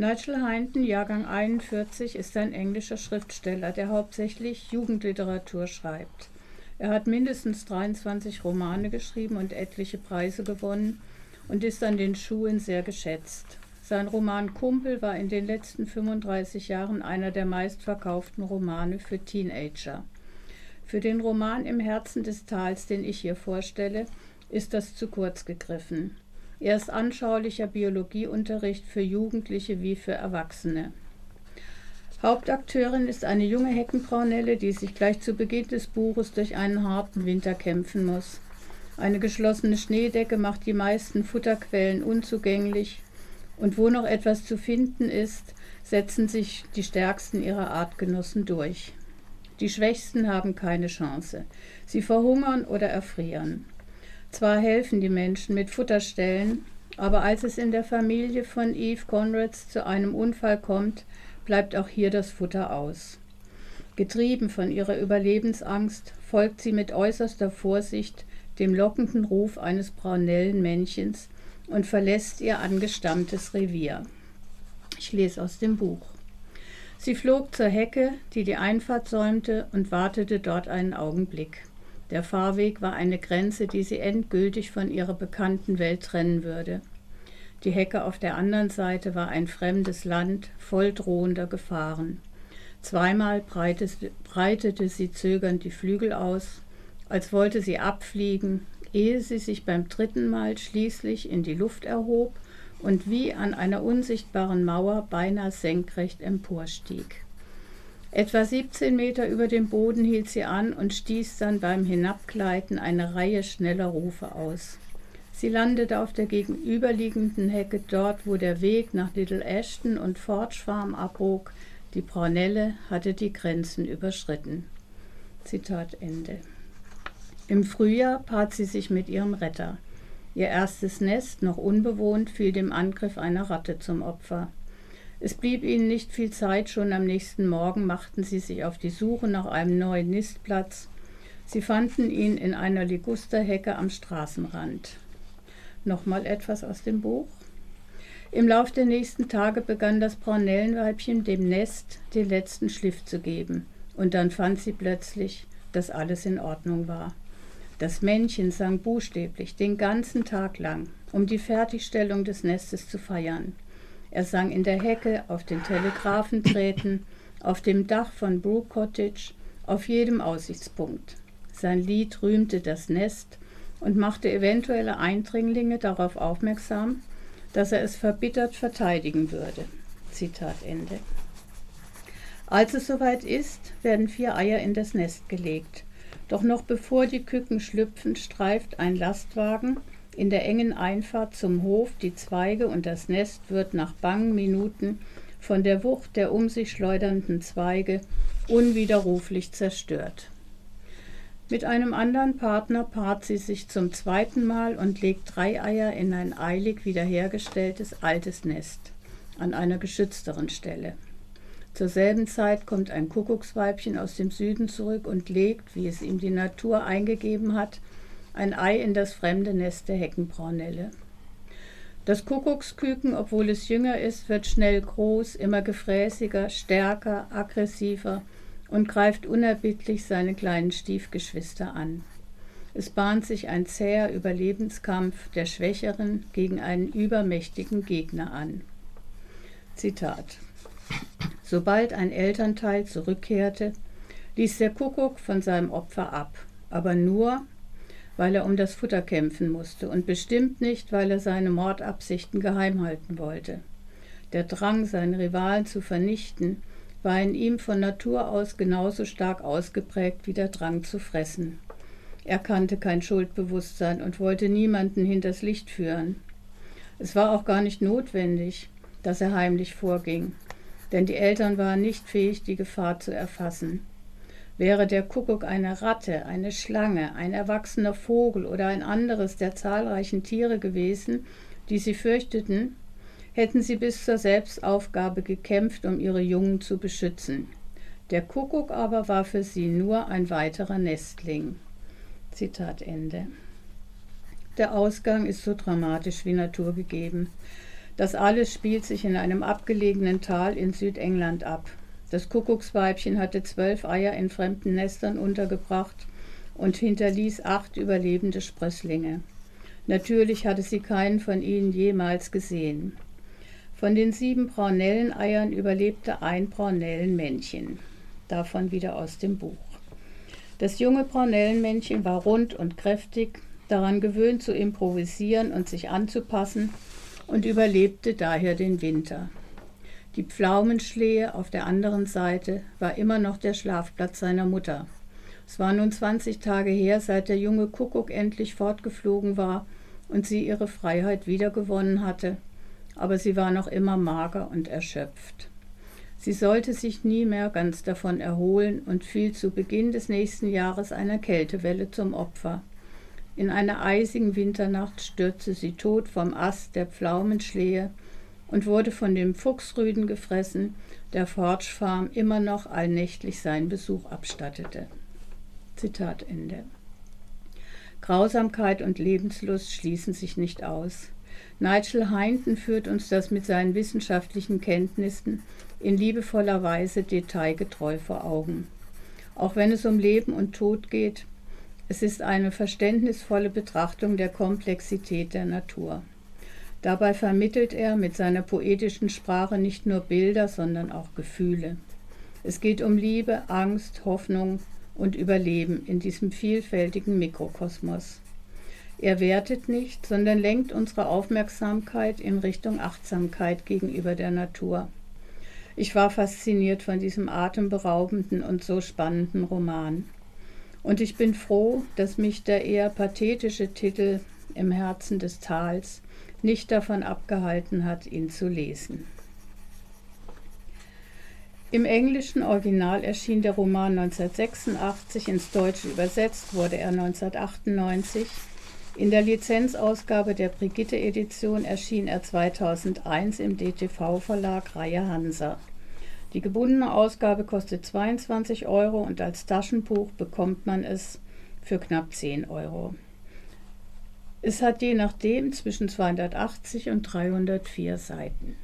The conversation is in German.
Nigel Hinton, Jahrgang 41, ist ein englischer Schriftsteller, der hauptsächlich Jugendliteratur schreibt. Er hat mindestens 23 Romane geschrieben und etliche Preise gewonnen und ist an den Schulen sehr geschätzt. Sein Roman Kumpel war in den letzten 35 Jahren einer der meistverkauften Romane für Teenager. Für den Roman Im Herzen des Tals, den ich hier vorstelle, ist das zu kurz gegriffen. Er ist anschaulicher Biologieunterricht für Jugendliche wie für Erwachsene. Hauptakteurin ist eine junge Heckenbraunelle, die sich gleich zu Beginn des Buches durch einen harten Winter kämpfen muss. Eine geschlossene Schneedecke macht die meisten Futterquellen unzugänglich und wo noch etwas zu finden ist, setzen sich die stärksten ihrer Artgenossen durch. Die Schwächsten haben keine Chance. Sie verhungern oder erfrieren. Zwar helfen die Menschen mit Futterstellen, aber als es in der Familie von Eve Conrads zu einem Unfall kommt, bleibt auch hier das Futter aus. Getrieben von ihrer Überlebensangst folgt sie mit äußerster Vorsicht dem lockenden Ruf eines braunellen Männchens und verlässt ihr angestammtes Revier. Ich lese aus dem Buch. Sie flog zur Hecke, die die Einfahrt säumte, und wartete dort einen Augenblick. Der Fahrweg war eine Grenze, die sie endgültig von ihrer bekannten Welt trennen würde. Die Hecke auf der anderen Seite war ein fremdes Land voll drohender Gefahren. Zweimal breitete sie zögernd die Flügel aus, als wollte sie abfliegen, ehe sie sich beim dritten Mal schließlich in die Luft erhob und wie an einer unsichtbaren Mauer beinahe senkrecht emporstieg. Etwa 17 Meter über dem Boden hielt sie an und stieß dann beim Hinabgleiten eine Reihe schneller Rufe aus. Sie landete auf der gegenüberliegenden Hecke dort, wo der Weg nach Little Ashton und Forge Farm abbog. Die Braunelle hatte die Grenzen überschritten. Zitat Ende. Im Frühjahr paart sie sich mit ihrem Retter. Ihr erstes Nest, noch unbewohnt, fiel dem Angriff einer Ratte zum Opfer. Es blieb ihnen nicht viel Zeit, schon am nächsten Morgen machten sie sich auf die Suche nach einem neuen Nistplatz. Sie fanden ihn in einer Ligusterhecke am Straßenrand. Nochmal etwas aus dem Buch. Im Lauf der nächsten Tage begann das Braunellenweibchen dem Nest den letzten Schliff zu geben, und dann fand sie plötzlich, dass alles in Ordnung war. Das Männchen sang buchstäblich den ganzen Tag lang, um die Fertigstellung des Nestes zu feiern. Er sang in der Hecke, auf den Telegrafenträten, auf dem Dach von Brook Cottage, auf jedem Aussichtspunkt. Sein Lied rühmte das Nest und machte eventuelle Eindringlinge darauf aufmerksam, dass er es verbittert verteidigen würde. Zitat Ende. Als es soweit ist, werden vier Eier in das Nest gelegt. Doch noch bevor die Küken schlüpfen, streift ein Lastwagen in der engen Einfahrt zum Hof die Zweige und das Nest wird nach bangen Minuten von der Wucht der um sich schleudernden Zweige unwiderruflich zerstört. Mit einem anderen Partner paart sie sich zum zweiten Mal und legt drei Eier in ein eilig wiederhergestelltes altes Nest an einer geschützteren Stelle. Zur selben Zeit kommt ein Kuckucksweibchen aus dem Süden zurück und legt, wie es ihm die Natur eingegeben hat, ein Ei in das fremde Nest der Heckenbraunelle. Das Kuckucksküken, obwohl es jünger ist, wird schnell groß, immer gefräßiger, stärker, aggressiver und greift unerbittlich seine kleinen Stiefgeschwister an. Es bahnt sich ein zäher Überlebenskampf der Schwächeren gegen einen übermächtigen Gegner an. Zitat. Sobald ein Elternteil zurückkehrte, ließ der Kuckuck von seinem Opfer ab, aber nur, weil er um das Futter kämpfen musste und bestimmt nicht, weil er seine Mordabsichten geheim halten wollte. Der Drang, seine Rivalen zu vernichten, war in ihm von Natur aus genauso stark ausgeprägt wie der Drang zu fressen. Er kannte kein Schuldbewusstsein und wollte niemanden hinters Licht führen. Es war auch gar nicht notwendig, dass er heimlich vorging, denn die Eltern waren nicht fähig, die Gefahr zu erfassen. Wäre der Kuckuck eine Ratte, eine Schlange, ein erwachsener Vogel oder ein anderes der zahlreichen Tiere gewesen, die sie fürchteten, hätten sie bis zur Selbstaufgabe gekämpft, um ihre Jungen zu beschützen. Der Kuckuck aber war für sie nur ein weiterer Nestling. Zitat Ende. Der Ausgang ist so dramatisch wie naturgegeben. Das alles spielt sich in einem abgelegenen Tal in Südengland ab. Das Kuckucksweibchen hatte zwölf Eier in fremden Nestern untergebracht und hinterließ acht überlebende Sprösslinge. Natürlich hatte sie keinen von ihnen jemals gesehen. Von den sieben Braunelleneiern überlebte ein Braunellenmännchen. Davon wieder aus dem Buch. Das junge Braunellenmännchen war rund und kräftig, daran gewöhnt zu improvisieren und sich anzupassen und überlebte daher den Winter. Die Pflaumenschlehe auf der anderen Seite war immer noch der Schlafplatz seiner Mutter. Es war nun 20 Tage her, seit der junge Kuckuck endlich fortgeflogen war und sie ihre Freiheit wiedergewonnen hatte, aber sie war noch immer mager und erschöpft. Sie sollte sich nie mehr ganz davon erholen und fiel zu Beginn des nächsten Jahres einer Kältewelle zum Opfer. In einer eisigen Winternacht stürzte sie tot vom Ast der Pflaumenschlehe und wurde von dem Fuchsrüden gefressen, der Forge Farm immer noch allnächtlich seinen Besuch abstattete. Zitat Ende. Grausamkeit und Lebenslust schließen sich nicht aus. Nigel Heinten führt uns das mit seinen wissenschaftlichen Kenntnissen in liebevoller Weise detailgetreu vor Augen. Auch wenn es um Leben und Tod geht, es ist eine verständnisvolle Betrachtung der Komplexität der Natur. Dabei vermittelt er mit seiner poetischen Sprache nicht nur Bilder, sondern auch Gefühle. Es geht um Liebe, Angst, Hoffnung und Überleben in diesem vielfältigen Mikrokosmos. Er wertet nicht, sondern lenkt unsere Aufmerksamkeit in Richtung Achtsamkeit gegenüber der Natur. Ich war fasziniert von diesem atemberaubenden und so spannenden Roman. Und ich bin froh, dass mich der eher pathetische Titel Im Herzen des Tals nicht davon abgehalten hat, ihn zu lesen. Im englischen Original erschien der Roman 1986, ins Deutsche übersetzt wurde er 1998 in der Lizenzausgabe der Brigitte-Edition erschien er 2001 im DTV-Verlag Reihe Hansa. Die gebundene Ausgabe kostet 22 Euro und als Taschenbuch bekommt man es für knapp 10 Euro. Es hat je nachdem zwischen 280 und 304 Seiten.